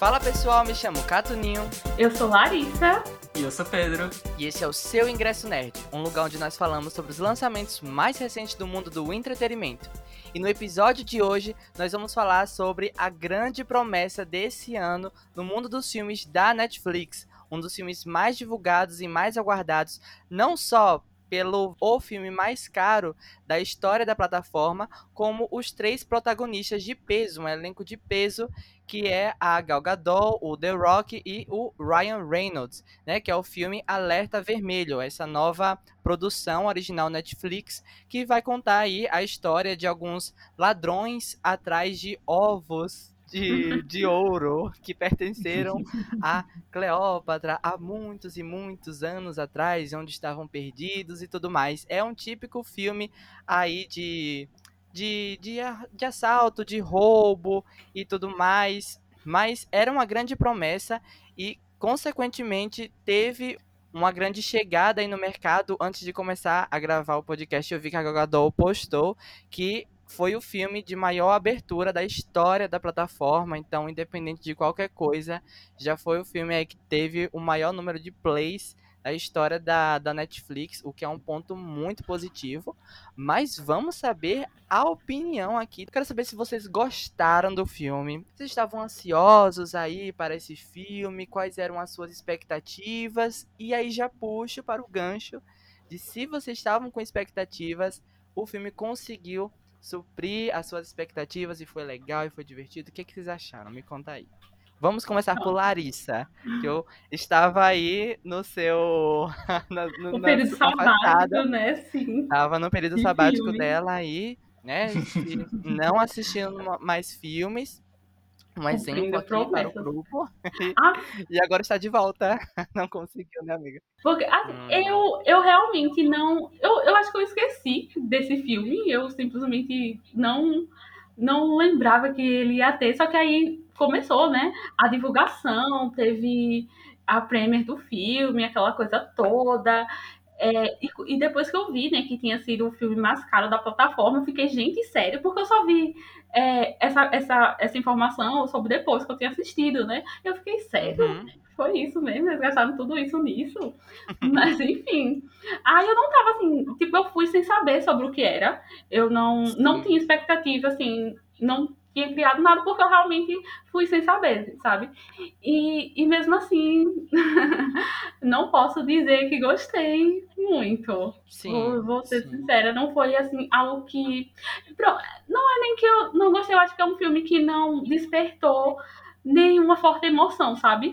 Fala pessoal, me chamo Catuninho. Eu sou Larissa. E eu sou Pedro. E esse é o seu Ingresso Nerd, um lugar onde nós falamos sobre os lançamentos mais recentes do mundo do entretenimento. E no episódio de hoje, nós vamos falar sobre a grande promessa desse ano no mundo dos filmes da Netflix, um dos filmes mais divulgados e mais aguardados, não só pelo o filme mais caro da história da plataforma, como os três protagonistas de peso, um elenco de peso, que é a Gal Gadot, o The Rock e o Ryan Reynolds, né, que é o filme Alerta Vermelho, essa nova produção original Netflix que vai contar aí a história de alguns ladrões atrás de ovos de, de ouro que pertenceram a Cleópatra há muitos e muitos anos atrás, onde estavam perdidos e tudo mais. É um típico filme aí de, de, de, de assalto, de roubo e tudo mais. Mas era uma grande promessa e, consequentemente, teve uma grande chegada aí no mercado. Antes de começar a gravar o podcast, eu vi que a Gagadol postou que foi o filme de maior abertura da história da plataforma, então, independente de qualquer coisa, já foi o filme aí que teve o maior número de plays da história da, da Netflix, o que é um ponto muito positivo. Mas vamos saber a opinião aqui. Quero saber se vocês gostaram do filme. Vocês estavam ansiosos aí para esse filme? Quais eram as suas expectativas? E aí já puxo para o gancho de se vocês estavam com expectativas, o filme conseguiu suprir as suas expectativas e foi legal e foi divertido. O que, que vocês acharam? Me conta aí. Vamos começar por Larissa, que eu estava aí no seu. no, no, o período sabático, né? Sim. Estava no período que sabático filme. dela aí, né? não assistindo mais filmes. Um exemplo aqui para o grupo. Ah. e agora está de volta. Não conseguiu, né, amiga? Porque assim, hum. eu, eu realmente não. Eu, eu acho que eu esqueci desse filme. Eu simplesmente não, não lembrava que ele ia ter. Só que aí começou, né? A divulgação, teve a premiere do filme, aquela coisa toda. É, e, e, depois que eu vi, né, que tinha sido o filme mais caro da plataforma, eu fiquei, gente, sério, porque eu só vi é, essa, essa, essa informação soube depois que eu tinha assistido, né? Eu fiquei, sério? Uhum. Foi isso mesmo? Eles gastaram tudo isso nisso? Mas, enfim. Aí eu não tava assim, tipo, eu fui sem saber sobre o que era. Eu não, não tinha expectativa, assim, não tinha criado nada porque eu realmente fui sem saber, sabe? E, e mesmo assim, não posso dizer que gostei muito. Sim, vou, vou ser sim. sincera, não foi assim algo que. Não é nem que eu não gostei, eu acho que é um filme que não despertou nenhuma forte emoção, sabe?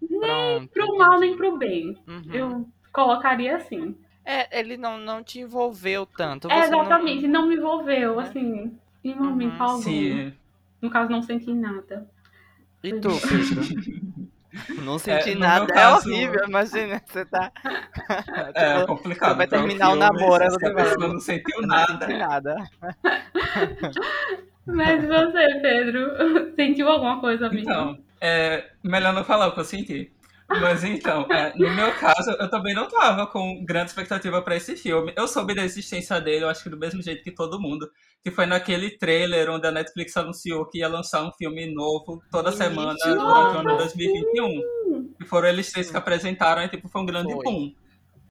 Nem Pronto, pro mal, nem pro bem. Uhum. Eu colocaria assim. É, ele não, não te envolveu tanto. É, exatamente, não... não... me envolveu, assim. Em momento uhum, algum. Sim. No caso, não senti nada. E tu, Pedro? Não senti é, nada, é caso... é horrível, imagina, você tá. É tipo, complicado. Você vai terminar o namoro, você vai... não sentiu nada. Não nada. Mas você, Pedro, sentiu alguma coisa, amigo? Então, é melhor não falar o que eu senti. Mas então, é, no meu caso, eu também não tava com grande expectativa para esse filme. Eu soube da existência dele, eu acho que do mesmo jeito que todo mundo, que foi naquele trailer onde a Netflix anunciou que ia lançar um filme novo toda semana durante o ano 2021. E foram eles três que apresentaram, e tipo, foi um grande foi. boom.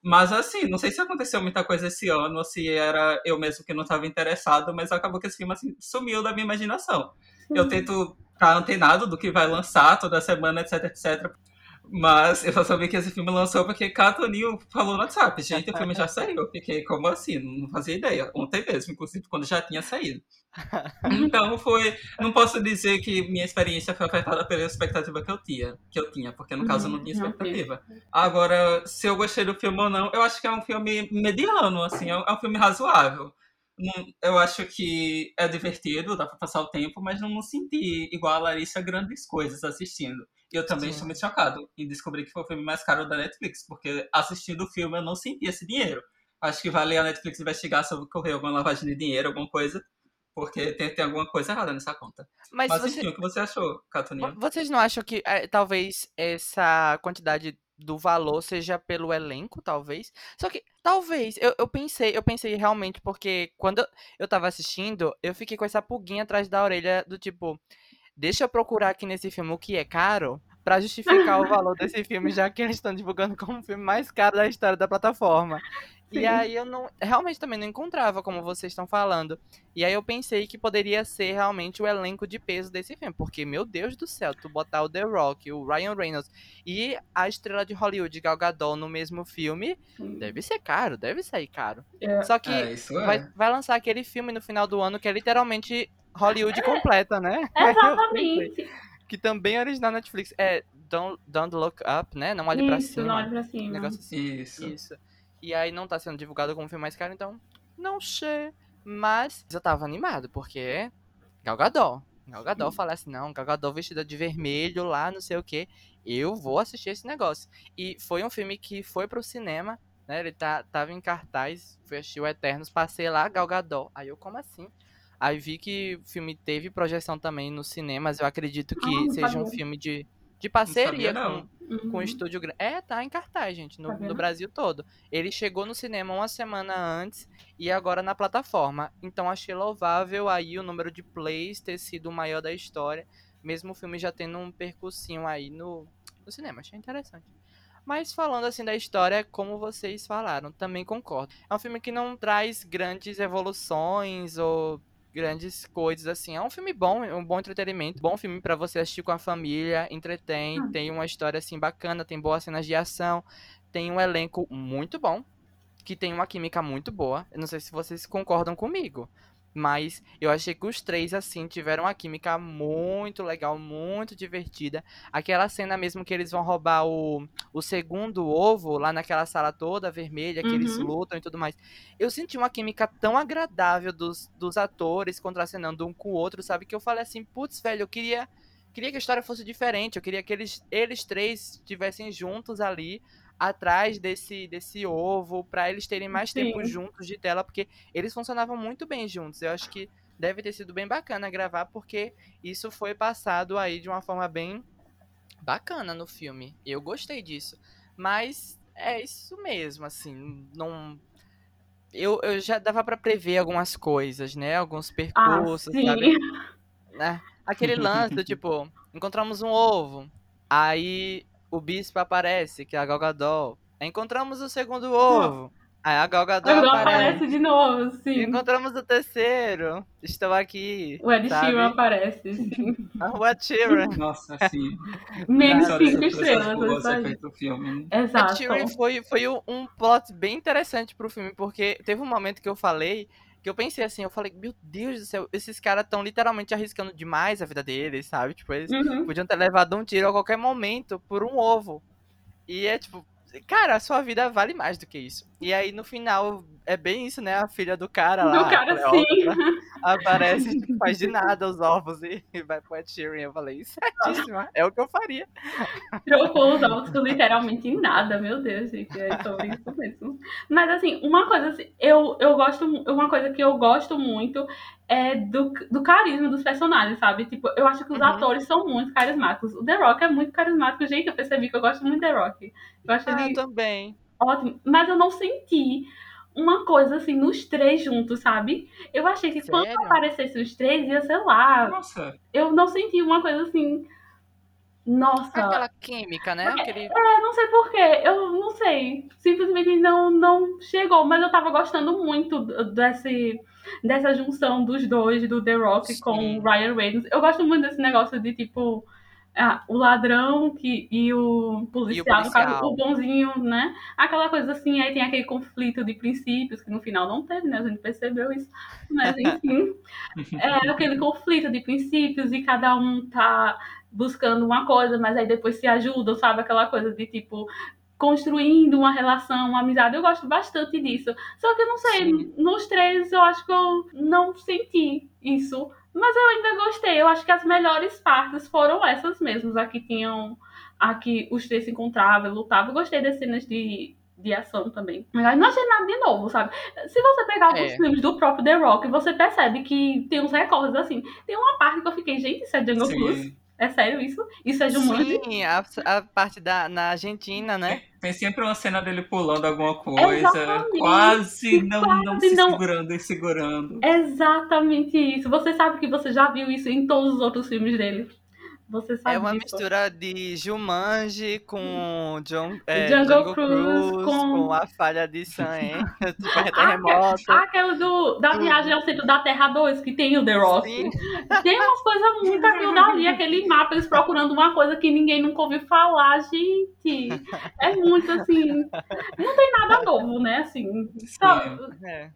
Mas assim, não sei se aconteceu muita coisa esse ano, ou se era eu mesmo que não estava interessado, mas acabou que esse filme assim, sumiu da minha imaginação. Eu tento estar antenado do que vai lançar toda semana, etc, etc. Mas eu só soube que esse filme lançou porque Catoninho falou no WhatsApp. Gente, o filme já saiu. Eu fiquei, como assim? Não fazia ideia. Ontem mesmo, inclusive, quando já tinha saído. Então foi. Não posso dizer que minha experiência foi afetada pela expectativa que eu tinha, que eu tinha, porque no caso eu não tinha uhum, expectativa. Agora, se eu gostei do filme ou não, eu acho que é um filme mediano, assim, é um filme razoável. Eu acho que é divertido, dá pra passar o tempo, mas não, não senti igual a Larissa grandes coisas assistindo. Eu também Sim. estou muito chocado em descobrir que foi o filme mais caro da Netflix, porque assistindo o filme eu não senti esse dinheiro. Acho que vale a Netflix investigar se ocorreu alguma lavagem de dinheiro, alguma coisa, porque tem, tem alguma coisa errada nessa conta. Mas, Mas você... enfim, o que você achou, Catuninha? Vocês não acham que é, talvez essa quantidade do valor seja pelo elenco, talvez. Só que, talvez, eu, eu pensei, eu pensei realmente, porque quando eu tava assistindo, eu fiquei com essa pulguinha atrás da orelha do tipo deixa eu procurar aqui nesse filme o que é caro para justificar o valor desse filme, já que eles estão divulgando como o filme mais caro da história da plataforma. Sim. E aí eu não realmente também não encontrava como vocês estão falando. E aí eu pensei que poderia ser realmente o elenco de peso desse filme, porque meu Deus do céu, tu botar o The Rock, o Ryan Reynolds e a estrela de Hollywood Gal Gadot no mesmo filme, Sim. deve ser caro, deve sair caro. É. Só que é, vai, é. vai lançar aquele filme no final do ano que é literalmente Hollywood é. completa, né? Exatamente. que também é original na Netflix. É Don't, Don't Look Up, né? Não olhe Isso, pra cima. Não olhe pra cima. Negócio assim. Isso. Isso. E aí não tá sendo divulgado como filme mais caro, então não sei. Mas eu tava animado, porque Gal Gadot. Gal Gadot fala assim, não, Gal Gadot vestida de vermelho lá, não sei o que. Eu vou assistir esse negócio. E foi um filme que foi pro cinema, né? Ele tá, tava em cartaz, fui assistir o Eternos, passei lá, Gal Gadot. Aí eu, como assim? Aí vi que o filme teve projeção também nos cinemas. Eu acredito que ah, seja um filme de de parceria sabia, com, uhum. com o estúdio grande. É, tá em cartaz, gente, no, tá no, Brasil todo. Ele chegou no cinema uma semana antes e agora na plataforma. Então achei louvável aí o número de plays ter sido o maior da história, mesmo o filme já tendo um percursinho aí no, no cinema. Achei interessante. Mas falando assim da história, como vocês falaram, também concordo. É um filme que não traz grandes evoluções ou grandes coisas, assim. É um filme bom, é um bom entretenimento. Bom filme para você assistir com a família, entretém, ah. tem uma história, assim, bacana, tem boas cenas de ação, tem um elenco muito bom, que tem uma química muito boa. Eu não sei se vocês concordam comigo. Mas eu achei que os três, assim, tiveram uma química muito legal, muito divertida. Aquela cena mesmo que eles vão roubar o, o segundo ovo lá naquela sala toda vermelha, que uhum. eles lutam e tudo mais. Eu senti uma química tão agradável dos, dos atores contracenando um com o outro, sabe? Que eu falei assim, putz, velho, eu queria, queria que a história fosse diferente. Eu queria que eles, eles três estivessem juntos ali atrás desse, desse ovo, para eles terem mais Sim. tempo juntos de tela, porque eles funcionavam muito bem juntos. Eu acho que deve ter sido bem bacana gravar, porque isso foi passado aí de uma forma bem bacana no filme. Eu gostei disso. Mas é isso mesmo, assim, não. Eu, eu já dava para prever algumas coisas, né? Alguns ah, percursos, ah, sabe? Né? Aquele lance do tipo, encontramos um ovo. Aí o bispo aparece, que é a Gal Gadot. Encontramos o segundo ovo. Aí a Gal Gadot aparece. aparece de novo, sim. Encontramos o terceiro. Estou aqui. O Ed Sheeran aparece, sim. o Ed Sheeran. Nossa, sim. Menos cinco estrelas. Você filme. Exato. Ed Sheeran foi, foi um plot bem interessante pro filme, porque teve um momento que eu falei que eu pensei assim, eu falei, meu Deus do céu, esses caras estão literalmente arriscando demais a vida deles, sabe? Tipo, eles uhum. podiam ter levado um tiro a qualquer momento por um ovo. E é tipo, cara, a sua vida vale mais do que isso. E aí no final é bem isso, né? A filha do cara lá. Do cara, sim. Aparece, não faz de nada os ovos e, vai pro Ed Sheeran. Eu falei, certíssima, é o que eu faria. Trocou os ovos com literalmente nada, meu Deus, gente. É sobre isso mesmo. Mas assim, uma coisa assim, eu, eu gosto, uma coisa que eu gosto muito é do, do carisma dos personagens, sabe? Tipo, eu acho que os uhum. atores são muito carismáticos. O The Rock é muito carismático. Gente, eu percebi que eu gosto muito do The Rock. Eu acho ah, ele... também. Ótimo. Mas eu não senti uma coisa assim nos três juntos, sabe? Eu achei que Sério? quando aparecesse os três, ia, sei lá. Nossa. Eu não senti uma coisa assim. Nossa. Aquela química, né? Aquele... É, não sei porquê. Eu não sei. Simplesmente não, não chegou. Mas eu tava gostando muito desse, dessa junção dos dois, do The Rock Sim. com o Ryan Reynolds. Eu gosto muito desse negócio de tipo ah, o ladrão que, e o policial, e o, policial. Caso, o bonzinho, né? Aquela coisa assim, aí tem aquele conflito de princípios, que no final não teve, né? A gente percebeu isso. Mas, enfim, é aquele conflito de princípios e cada um tá buscando uma coisa, mas aí depois se ajuda, sabe? Aquela coisa de tipo, construindo uma relação, uma amizade. Eu gosto bastante disso. Só que eu não sei, Sim. nos três eu acho que eu não senti isso mas eu ainda gostei. Eu acho que as melhores partes foram essas mesmas. Aqui tinham. Aqui os três se encontravam, lutavam. Eu gostei das cenas de, de ação também. Mas não achei nada de novo, sabe? Se você pegar alguns é. filmes do próprio The Rock, você percebe que tem uns recordes assim. Tem uma parte que eu fiquei, gente, isso é Jungle Cruise. É sério isso? Isso é Jumanji? Sim, a, a parte da, na Argentina, né? Tem sempre uma cena dele pulando alguma coisa, Exatamente. quase não, não Quase se não. segurando e segurando. Exatamente isso. Você sabe que você já viu isso em todos os outros filmes dele. Você sabe É uma disso. mistura de Jumanji com John, é, Jungle Jungle Cruise, Cruise, com- com... a falha de San tipo, terremoto. Ah, aquele do, da Tudo. viagem ao centro da Terra 2, que tem o The Rock. Sim. Tem umas coisas muito aquilo dali, aquele mapa, eles procurando uma coisa que ninguém nunca ouviu falar, gente. É muito assim. Não tem nada novo, né? Assim. Sim.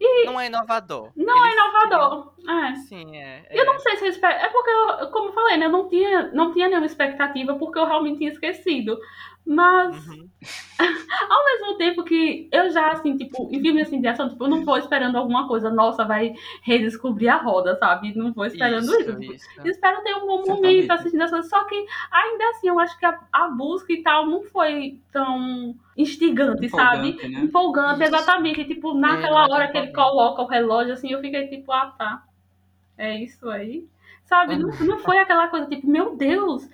É. Não é inovador. não é Eles- inovador. É. Sim, é. Eu é. não sei se eu espero. É porque, eu, como eu falei, né? Eu não tinha, não tinha nenhuma expectativa, porque eu realmente tinha esquecido. Mas, Uhum. ao mesmo tempo que eu já, assim, tipo, em filme assim de ação, tipo, eu não vou esperando alguma coisa, nossa, vai redescobrir a roda, sabe? Não vou esperando isso. Isso, tipo, isso. Espero ter um bom Exatamente. momento assistindo as coisas. Só que, ainda assim, eu acho que a, a busca e tal não foi tão instigante, sabe? Empolgante, né? Empolgante, Isso. exatamente. Tipo, naquela é hora que ele coloca o relógio, assim, eu fiquei tipo, ah, tá. É isso aí. Sabe? Não, não foi aquela coisa tipo, meu Deus.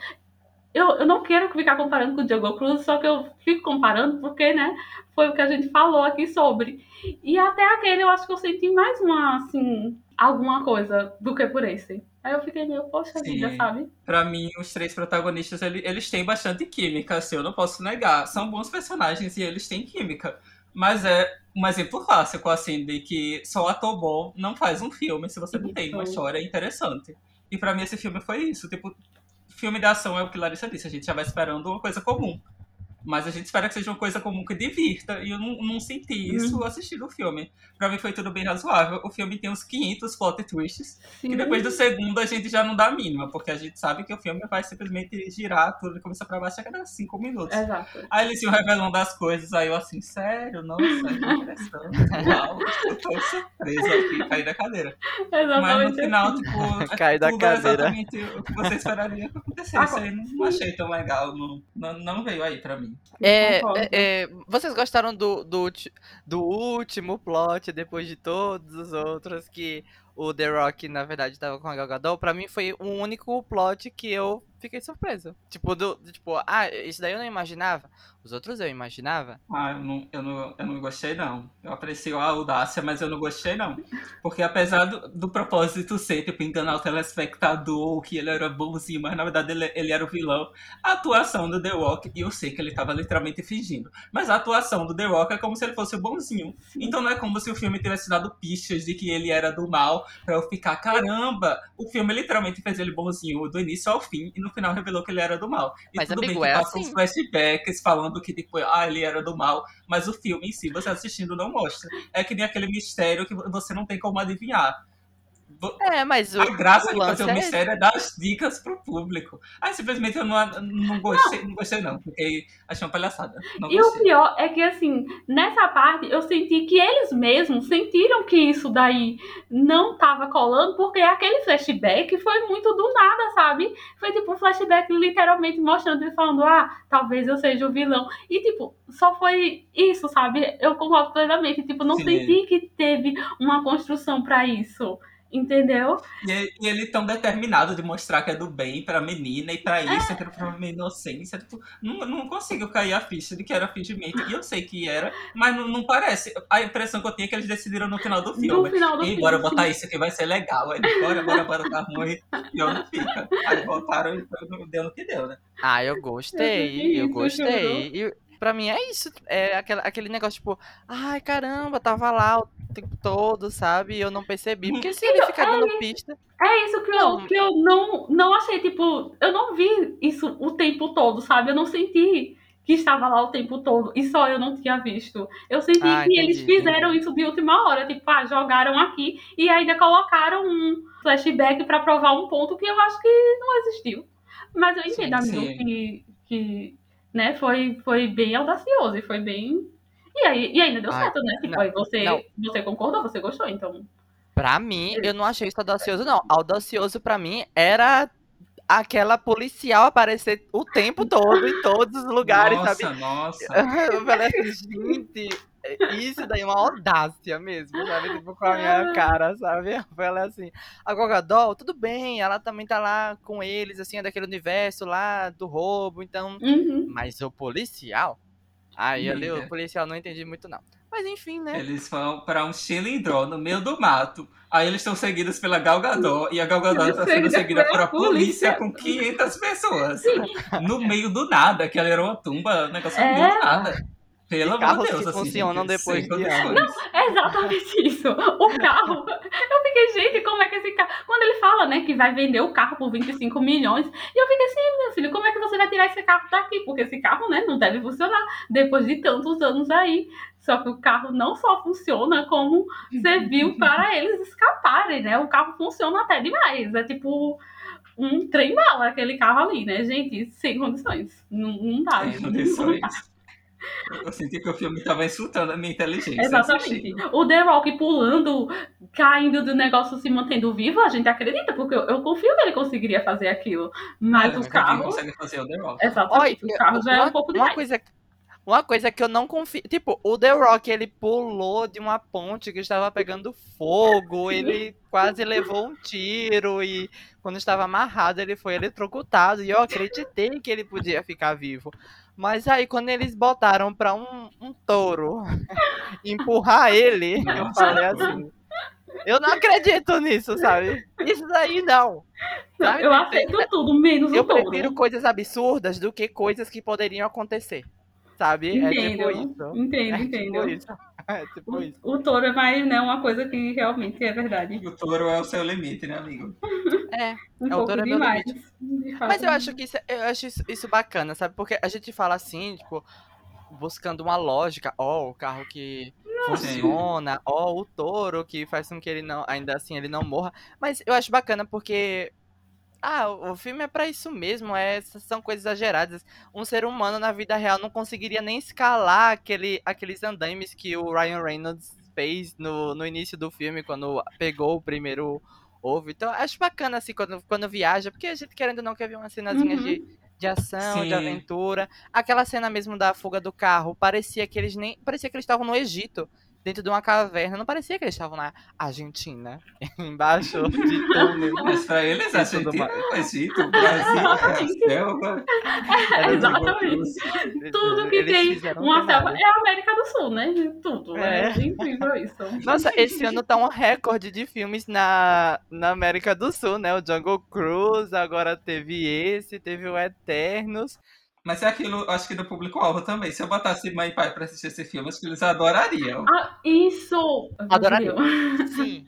Eu, eu não quero ficar comparando com o Diogo Cruz, só que eu fico comparando porque, né, foi o que a gente falou aqui sobre. E até aquele eu acho que eu senti mais uma, assim, alguma coisa do que por esse. Aí eu fiquei meio, poxa Sim. vida, sabe? Pra mim, os três protagonistas, ele- eles têm bastante química, assim, eu não posso negar. São bons personagens e eles têm química. Mas é um exemplo clássico, assim, de que só ator bom não faz um filme se você não tem uma história interessante. E pra mim esse filme foi isso. Tipo, filme de ação é o que Larissa disse, a gente já vai esperando uma coisa comum. Mas a gente espera que seja uma coisa comum que divirta. E eu não, não senti isso assistindo o filme. Pra mim foi tudo bem razoável. O filme tem uns 500 plot twists. Sim. Que depois do segundo a gente já não dá a mínima, porque a gente sabe que o filme vai simplesmente girar tudo de cabeça pra baixo a cada cinco minutos. Exato. Aí eles iam revelando as coisas, aí eu assim, sério, nossa, que interessante. Uau, eu tô surpresa aqui, caí da cadeira. Mas Exatamente. no final, tipo, Cai da tudo cadeira. é exatamente o que você esperaria que acontecesse. Aí não achei tão legal, não, não, não veio aí pra mim. É, é, é, vocês gostaram do, do, do último plot, depois de todos os outros, que o The Rock, na verdade, tava com a Gal Gadot? Pra mim foi o único plot que eu fiquei surpreso. Tipo, do, do- tipo, ah, isso daí eu não imaginava. Os outros eu imaginava. Ah, eu não, eu não, eu não gostei, não. Eu aprecio a audácia, mas eu não gostei, não. Porque apesar do, do propósito ser, tipo, enganar o telespectador, que ele era bonzinho, mas na verdade ele, ele era o vilão, a atuação do The Rock, e eu sei que ele tava literalmente fingindo, mas a atuação do The Rock é como se ele fosse o bonzinho. Então não é como se o filme tivesse dado pistas de que ele era do mal, pra eu ficar, caramba, o filme literalmente fez ele bonzinho do início ao fim, e no final revelou que ele era do mal. E Mas, tudo bem amigo, que é passa assim. uns flashbacks falando que, tipo, ah, ele era do mal, mas o filme em si, você assistindo, não mostra. É que nem aquele mistério que você não tem como adivinhar. É, mas o, A graça o de fazer o é mistério é dar as dicas pro público. Aí simplesmente eu não, não gostei, não. gostei não, porque achei uma palhaçada. Não E o gostei. pior é que, assim, nessa parte eu senti que eles mesmos sentiram que isso daí não tava colando, porque aquele flashback foi muito do nada, sabe? Foi tipo um flashback literalmente mostrando ele falando, ah, talvez eu seja o vilão. E, tipo, só foi isso, sabe? Eu concordo plenamente. Tipo, não Sim. senti que teve uma construção pra isso. Entendeu? E, ele- e ele tão determinado de mostrar que é do bem pra menina e pra É. isso, que era pra uma inocência. Tipo, não, não consigo cair a ficha de que era fingimento. E eu sei que era, mas não, não parece. A impressão que eu tinha é que eles decidiram no final do No filme. final do E filme. bora botar isso que vai ser legal. Aí, bora, bora, bora, tá ruim. E eu não fica. Aí botaram e deu no que deu, né? Ah, eu Eu gostei, eu isso, gostei. E pra mim é isso. É aquela, aquele negócio, tipo, ai caramba, tava lá o tempo todo, sabe? E eu não percebi. Porque se ele ficar dando pista. É isso que eu, Não. que eu não, não achei, tipo, eu não vi isso o tempo todo, sabe? Eu não senti que estava lá o tempo todo e só eu não tinha visto. Eu senti Ah, que entendi, eles fizeram entendi. isso de última hora, tipo, ah, jogaram aqui e ainda colocaram um flashback pra provar um ponto que eu acho que não existiu. Mas eu entendo, amigo, que, que né, foi, foi bem audacioso e foi bem. E, aí, e ainda deu Ai, certo, né? Tipo, não, você, não. você concordou, você gostou, então. Pra mim, eu não achei isso audacioso, não. Audacioso pra mim era aquela policial aparecer o tempo todo em todos os lugares, nossa, sabe? nossa. Eu falei assim, gente, Isso daí é uma audácia mesmo, sabe? Tipo, com a minha cara, sabe? Ela é assim, a Gogadol, tudo bem, ela também tá lá com eles, assim, é daquele universo lá do roubo, então... Uhum. Mas o policial... Aí ali o policial não entendi muito, não. Mas enfim, né? Eles vão pra um chilindró no meio do mato. Aí eles estão seguidos pela Gal Gadot. E a Gal Gadot está sendo Seguida por a polícia polícia. com 500 pessoas. No meio do nada. Que ela era uma tumba, um negócio É. do nada. Pelo amor de Carros Deus. que assim, funcionam depois de condições. É exatamente isso. O carro. Eu fiquei, gente, como é que esse carro. Quando ele fala, né, que vai vender o carro por 25 milhões, e eu fiquei assim, meu filho, como é que você vai tirar esse carro daqui? Porque esse carro, né, não deve funcionar depois de tantos anos aí. Só que o carro não só funciona, como serviu para eles escaparem, né? O carro funciona até demais. É tipo um trem-bala aquele carro ali, né, gente? Sem condições. Não, não dá. Sem condições. Eu senti que o filme estava insultando a minha inteligência. Exatamente. O The Rock pulando, caindo do negócio, se mantendo vivo, a gente acredita, porque eu, eu confio que ele conseguiria fazer aquilo. Mas Olha, os ninguém carros. consegue fazer o The Rock. Exatamente, os carros já é uma, um pouco uma demais. coisa Uma coisa que eu não confio. Tipo, o The Rock, ele pulou de uma ponte que estava pegando fogo, ele quase levou um tiro e quando estava amarrado ele foi eletrocutado e eu acreditei que ele podia ficar vivo. Mas aí quando eles botaram pra um, um touro empurrar ele, eu falei assim. Eu não acredito nisso, sabe? Isso daí não. Eu aceito tudo, menos Eu o touro. prefiro coisas absurdas do que coisas que poderiam acontecer. Sabe? É Entendo, tipo isso. entendo, É entendo. tipo isso. É tipo isso. O, o touro é mais, né, uma coisa que realmente é verdade. O touro é o seu limite, né, amigo? É. Um É, o pouco touro é meu demais. de fato. Mas eu acho que isso, eu acho isso, isso bacana, sabe? Porque a gente fala assim, tipo, buscando uma lógica, ó, o carro que funciona, ó, o touro que faz com que ele não, ainda assim, ele não morra. Mas eu acho bacana porque ah, o filme é pra isso mesmo, é, essas são coisas exageradas. Um ser humano na vida real não conseguiria nem escalar aquele, aqueles andames que o Ryan Reynolds fez no, no início do filme, quando pegou o primeiro ovo. Então, acho bacana, assim, quando, quando viaja, porque a gente querendo ou não quer ver umas cenazinhas Uhum. de, de ação, de Sim. aventura. Aquela cena mesmo da fuga do carro, parecia que eles nem. Parecia que eles estavam no Egito. Dentro de uma caverna, não parecia que eles estavam na Argentina, embaixo de túnel. Mas pra eles, E a tudo Argentina é o Egito, o Brasil é a selva. Era de Exatamente. Tudo que Eles tem uma um selva é a América do Sul, né? Tudo. É, É. incrível isso. Nossa, esse ano tá um recorde de filmes na, na América do Sul, né? O Jungle Cruise, agora teve esse, teve o Eternos. Mas é aquilo, acho que do público-alvo também. Se eu botasse mãe e pai pra assistir esse filme, acho que eles adorariam. Ah, isso! Adoraria. Meu. Sim.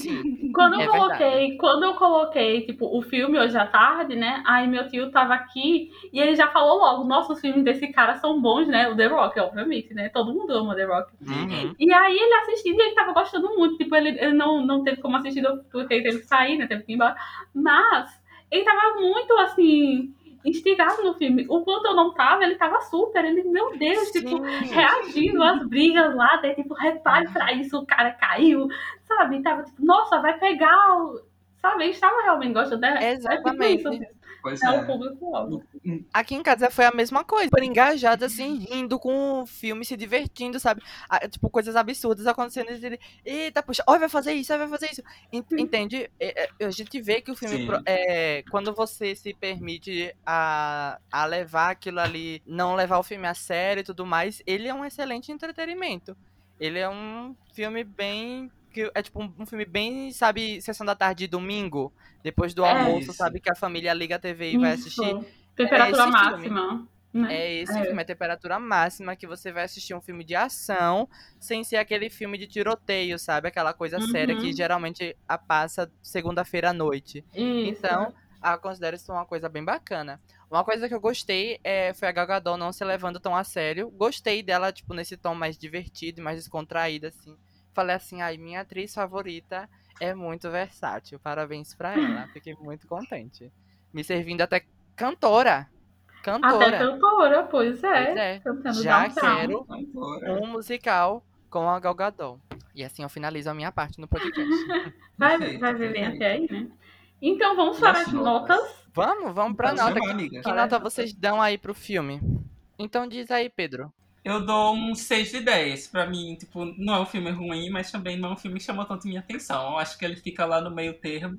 Sim. Quando eu É coloquei, quando eu coloquei, tipo, o filme hoje à tarde, né? Aí meu tio tava aqui e ele já falou logo, nossa, os filmes desse cara são bons, né? O The Rock, obviamente, né? Todo mundo ama The Rock. Uhum. E aí ele assistindo e ele tava gostando muito. Tipo, ele, ele não, não teve como assistir porque ele teve que sair, né? Teve que ir embora. Mas ele tava muito assim, instigado no filme. O quanto eu não tava, ele tava super. Ele, meu Deus, tipo, Sim. reagindo às brigas lá, daí, tipo, repare pra isso, o cara caiu, sabe? Tava tipo, nossa, vai pegar o. Sabe? Estava realmente gostando dela. Exatamente. É, tipo isso, Pois é o é. público-alvo. Aqui em casa foi a mesma coisa. Super engajado, assim, rindo com o filme, se divertindo, sabe? Ah, tipo, coisas absurdas acontecendo. e Ele, Eita, puxa, ó, vai fazer isso, ó, vai fazer isso. En- Entende? É, é, A gente vê que o filme, é, quando você se permite a, a levar aquilo ali, não levar o filme a sério e tudo mais, ele é um excelente entretenimento. Ele é um filme bem. Que É tipo um, um filme bem, sabe, sessão da tarde de domingo, depois do É. almoço, Isso. sabe, que a família liga a TV e vai Isso. assistir. Temperatura É máxima. Né? É esse É. filme, a temperatura máxima, que você vai assistir um filme de ação, sem ser aquele filme de tiroteio, sabe? Aquela coisa séria que Uhum. geralmente a passa segunda-feira à noite. Isso. Então, ah, considero isso uma coisa bem bacana. Uma coisa que eu gostei é, foi a Gal Gadot não se levando tão a sério. Gostei dela, tipo, nesse tom mais divertido e mais descontraído, assim. Falei assim, ai, minha atriz favorita é muito versátil. Parabéns pra ela. Fiquei muito contente. Me servindo até cantora. Até Cantora. cantora, pois é. Pois é. Cantando Já Downtown. quero Agora, um musical com a Gal Gadot. E assim eu finalizo a minha parte no podcast. Vai, Perfeito, vai ver bem perfeito. até aí, né? Então vamos para as as notas? notas. Vamos, vamos pra Pode nota. chamar, Que, que nota vocês dão aí pro filme? Então diz aí, Pedro. Eu dou um 6 de 10. Pra mim, tipo, não é um filme ruim, mas também não é um filme que chamou tanto minha atenção. Eu acho que ele fica lá no meio termo.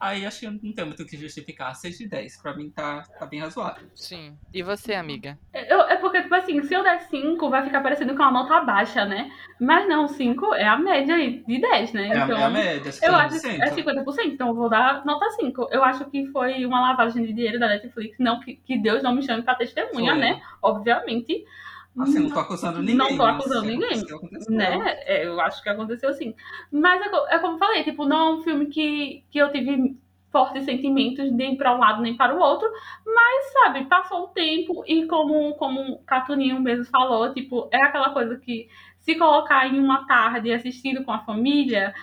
Aí acho que não tem muito o que justificar. 6 de 10. Pra mim tá, tá bem razoável. Sim. E você, amiga? Eu, é porque, tipo assim, se eu der 5, vai ficar parecendo que é uma nota baixa, né? Mas não, 5 é a média aí de 10, né? É a então, minha média. eu acho que 50%. é 50%, então eu vou dar nota 5. Eu acho que foi uma lavagem de dinheiro da Netflix. Não que, que Deus não me chame pra testemunha, Foi. né? Obviamente. Assim, não tô acusando ninguém. Não tô acusando se ninguém, aconteceu, aconteceu. né? É, eu acho que aconteceu sim. Mas é, é como eu falei, tipo, não é um filme que, que eu tive fortes sentimentos nem para um lado nem para o outro, mas sabe, passou o tempo e como como o Catuninho mesmo falou, tipo, é aquela coisa que se colocar em uma tarde assistindo com a família,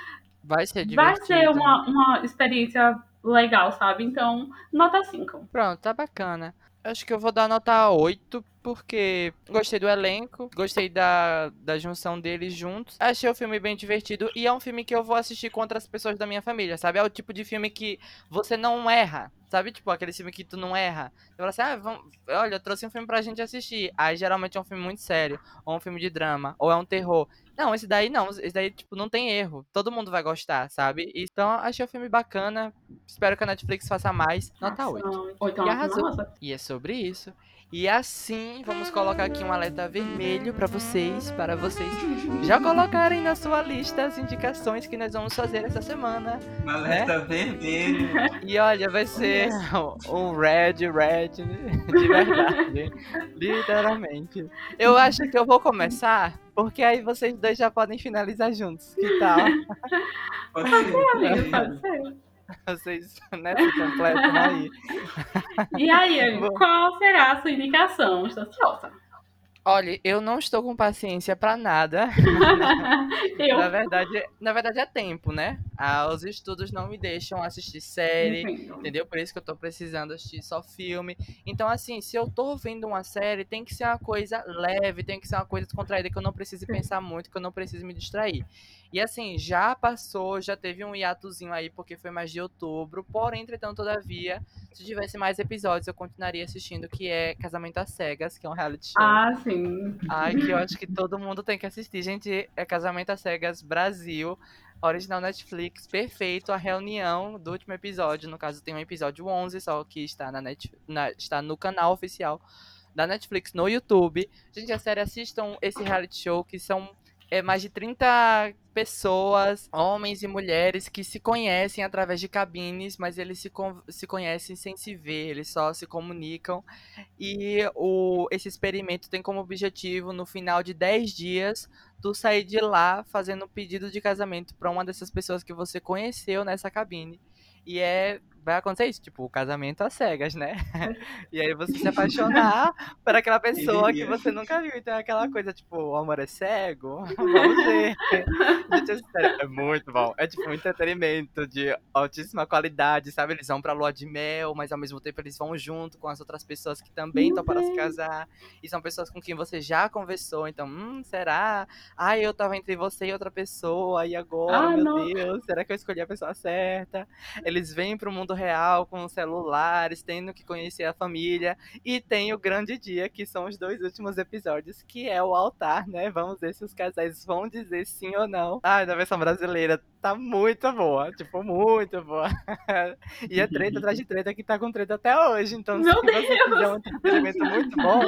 Vai ser divertido. vai ser uma, uma experiência legal, sabe? Então, nota 5. Pronto, tá bacana. Acho que eu vou dar nota 8, porque gostei do elenco, gostei da, da junção deles juntos. Achei o filme bem divertido e é um filme que eu vou assistir com outras pessoas da minha família, sabe? É o tipo de filme que você não erra, sabe? Tipo, aquele filme que tu não erra. Você fala assim, ah, vamos... olha, eu trouxe um filme pra gente assistir. Aí geralmente é um filme muito sério, ou um filme de drama, ou é um terror. Não, esse daí não, esse daí, tipo, não tem erro. Todo mundo vai gostar, sabe? Então, achei o filme bacana. Espero que a Netflix faça mais. Nota 8. 8 E é arrasou. nota. E é sobre isso. E assim, vamos colocar aqui um alerta vermelho pra vocês, para vocês já colocarem na sua lista as indicações que nós vamos fazer essa semana. Um alerta vermelho. E olha, vai ser um red, red, de verdade. Literalmente. Eu acho que eu vou começar, porque aí vocês dois já podem finalizar juntos. Que tal? Pode ser, Amigo, pode ser. Vocês, né, se completam aí. E aí, Bom. qual será a sua indicação? Estou ansiosa. Olha, eu não estou com paciência pra nada. Eu. Na verdade, na verdade é tempo, né? Ah, os estudos não me deixam assistir série, Entendo. entendeu? Por isso que eu tô precisando assistir só filme. Então, assim, se eu tô vendo uma série, tem que ser uma coisa leve, tem que ser uma coisa descontraída, que eu não precise pensar muito, que eu não precise me distrair. E assim, já passou, já teve um hiatozinho aí, porque foi mais de outubro. Porém, entretanto, todavia, se tivesse mais episódios, eu continuaria assistindo, que é Casamento às Cegas, que é um reality show. Ah, sim. Ai, que eu acho que todo mundo tem que assistir. Gente, é Casamento às Cegas Brasil, original Netflix, perfeito. A reunião do último episódio, no caso tem um episódio 11 só que está, na net, na- está no canal oficial da Netflix no YouTube. Gente, a série assistam esse reality show que são é, mais de 30 pessoas, homens e mulheres, que se conhecem através de cabines, mas eles se, se conhecem sem se ver, eles só se comunicam. E o, esse experimento tem como objetivo, no final de 10 dias, tu sair de lá fazendo um pedido de casamento para uma dessas pessoas que você conheceu nessa cabine. E é. Vai acontecer isso, tipo, o casamento às cegas, né? E aí você se apaixonar por aquela pessoa que você nunca viu. Então é aquela coisa, tipo, o amor é cego? Vamos ver. Gente, é muito bom. É tipo um entretenimento de altíssima qualidade, sabe? Eles vão pra lua de mel, mas ao mesmo tempo eles vão junto com as outras pessoas que também estão para se Deus. casar. E são pessoas com quem você já conversou. Então, hum, será? Ai, eu tava entre você e outra pessoa, e agora, Ah, meu não. Deus, será que eu escolhi a pessoa certa? Eles vêm pro mundo real com celulares, tendo que conhecer a família. E tem o grande dia, que são os dois últimos episódios, que é o altar, né? Vamos ver se os casais vão dizer sim ou não. Ai, na versão brasileira, tá muito boa. Tipo, muito boa. e é treta atrás de treta que tá com treta até hoje. Então, Meu se você quiser um entretenimento muito bom,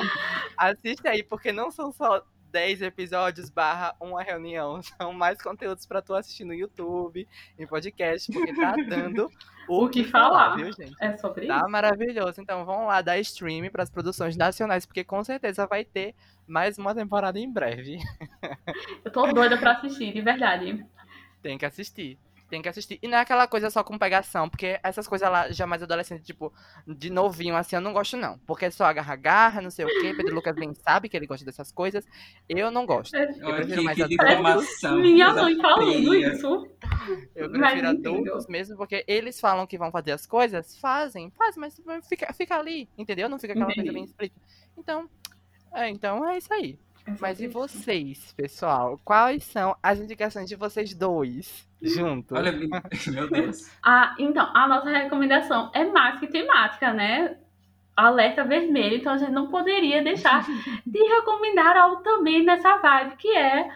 assiste aí, porque não são só 10 episódios barra uma reunião. São mais conteúdos pra tu assistir no YouTube, em podcast, porque tá dando o, O que falar. viu, gente? É sobre Tá isso? maravilhoso. Então vamos lá dar stream pras produções nacionais, porque com certeza vai ter mais uma temporada em breve. Eu tô doida pra assistir, de verdade. Tem que assistir. Tem que assistir. E não é aquela coisa só com pegação, porque essas coisas lá, já mais adolescente, tipo, de novinho, assim, eu não gosto, não. Porque é só agarra-garra, não sei o quê. Pedro Lucas bem sabe que ele gosta dessas coisas. Eu não gosto. É, Eu prefiro mais que adultos. Minha coisa mãe falando isso. Eu Mas prefiro entendo. adultos mesmo, porque eles falam que vão fazer as coisas, fazem, fazem, mas fica, fica ali, entendeu? Não fica aquela coisa Entendi. bem explícita. Então, é, então é isso aí. Mas e vocês, pessoal? Quais são as indicações de vocês dois juntos? Olha, meu Deus. Ah, então, a nossa recomendação é mais que temática, né? alerta vermelho, então a gente não poderia deixar de recomendar algo também nessa vibe, que é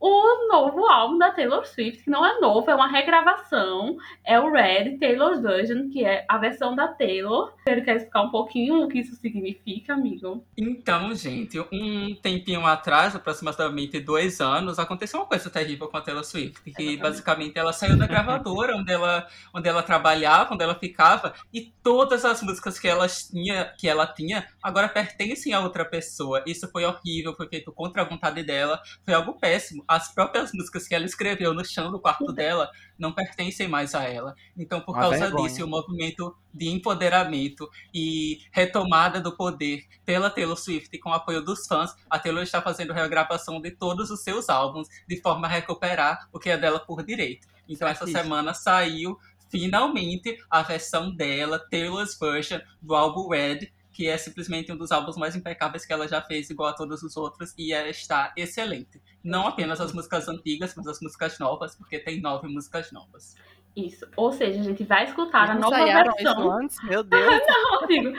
o novo álbum da Taylor Swift, que não é novo, é uma regravação, é o Red Taylor's Version, que é a versão da Taylor. Você quer explicar um pouquinho o que isso significa, amigo? Então, gente, um tempinho atrás, aproximadamente dois anos, aconteceu uma coisa terrível com a Taylor Swift, que Exatamente. basicamente ela saiu da gravadora onde ela, onde ela trabalhava, onde ela ficava, e todas as músicas que ela tinha, que ela tinha agora pertencem a outra pessoa. Isso foi horrível, foi feito contra a vontade dela, foi algo péssimo as próprias músicas que ela escreveu no chão do quarto dela não pertencem mais a ela. Então, por Uma causa vergonha. disso, o movimento de empoderamento e retomada do poder pela Taylor Swift com o apoio dos fãs, a Taylor está fazendo regravação de todos os seus álbuns de forma a recuperar o que é dela por direito. Então, essa semana saiu finalmente a versão dela, Taylor's Version, do álbum Red, que é simplesmente um dos álbuns mais impecáveis que ela já fez, igual a todos os outros, e está excelente. Não apenas as músicas antigas, mas as músicas novas, porque tem nove músicas novas. Isso. Ou seja, a gente vai escutar a nova versão. Antes? Meu Deus. não, amigo.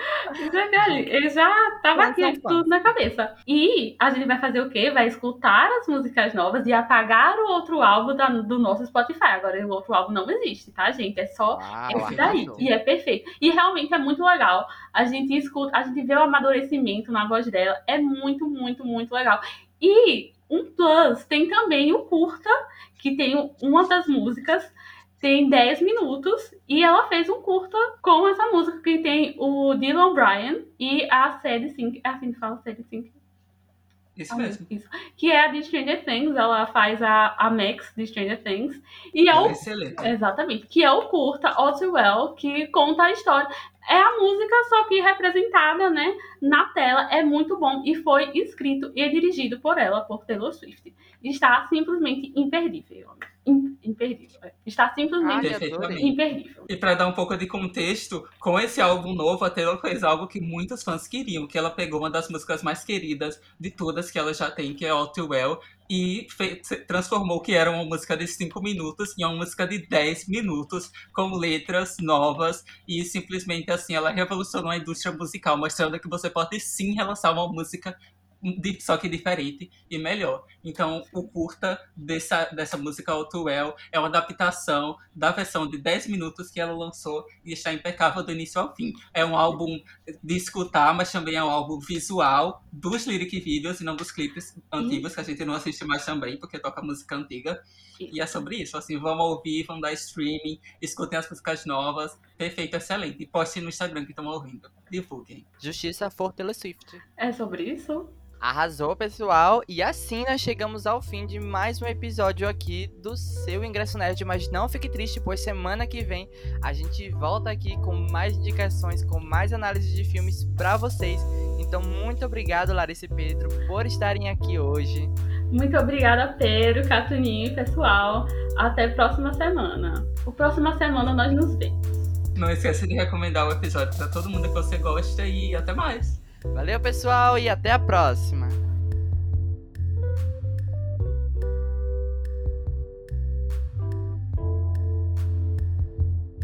Ele já tava aqui tudo na cabeça. E a gente vai fazer o quê? Vai escutar as músicas novas e apagar o outro álbum da, do nosso Spotify. Agora, o outro álbum não existe, tá, gente? É só Uau, esse daí. E é perfeito. E realmente é muito legal. A gente escuta, a gente vê o amadurecimento na voz dela. É muito, muito, muito legal. E um plus tem também o curta, que tem uma das músicas tem 10 minutos e ela fez um curta com essa música que tem o Dylan Bryan e a Sadie Sink. É assim que fala Sadie Sink? Isso mesmo. Isso. Que é a de Stranger Things, ela faz a, a Max de Stranger Things. E é, o, excelente. Exatamente. Que é o curta All Too Well, que conta a história. É a música, só que representada, né, na tela. É muito bom. E foi escrito e dirigido por ela, por Taylor Swift. Está simplesmente imperdível imperdível. Está simplesmente Ai, imperdível. E para dar um pouco de contexto, com esse álbum novo, a Taylor fez algo que muitos fãs queriam, que ela pegou uma das músicas mais queridas de todas que ela já tem, que é All Too Well, e transformou que era uma música de 5 minutos em uma música de 10 minutos, com letras novas, e simplesmente assim, ela revolucionou a indústria musical, mostrando que você pode sim relançar uma música só que diferente e melhor. Então, o curta dessa, dessa música Auto Well é uma adaptação da versão de 10 minutos que ela lançou e está impecável do início ao fim. É um álbum de escutar, mas também é um álbum visual dos lyric videos e não dos clipes antigos, que a gente não assiste mais também, porque toca música antiga. E é sobre isso, assim, vamos ouvir, vamos dar streaming, escutem as músicas novas. Perfeito, excelente. E postem no Instagram que estão ouvindo. Divulguem. Justiça for Taylor Swift. É sobre isso? Arrasou, pessoal. E assim nós chegamos ao fim de mais um episódio aqui do seu Ingresso Nerd. Mas não fique triste, pois semana que vem a gente volta aqui com mais indicações, com mais análises de filmes para vocês. Então, muito obrigado, Larissa e Pedro, por estarem aqui hoje. Muito obrigada, Pedro, Catuninho e pessoal. Até a próxima semana. O próxima semana nós nos vemos. Não esqueça de recomendar o episódio para todo mundo que você gosta e até mais. Valeu, pessoal, e até a próxima!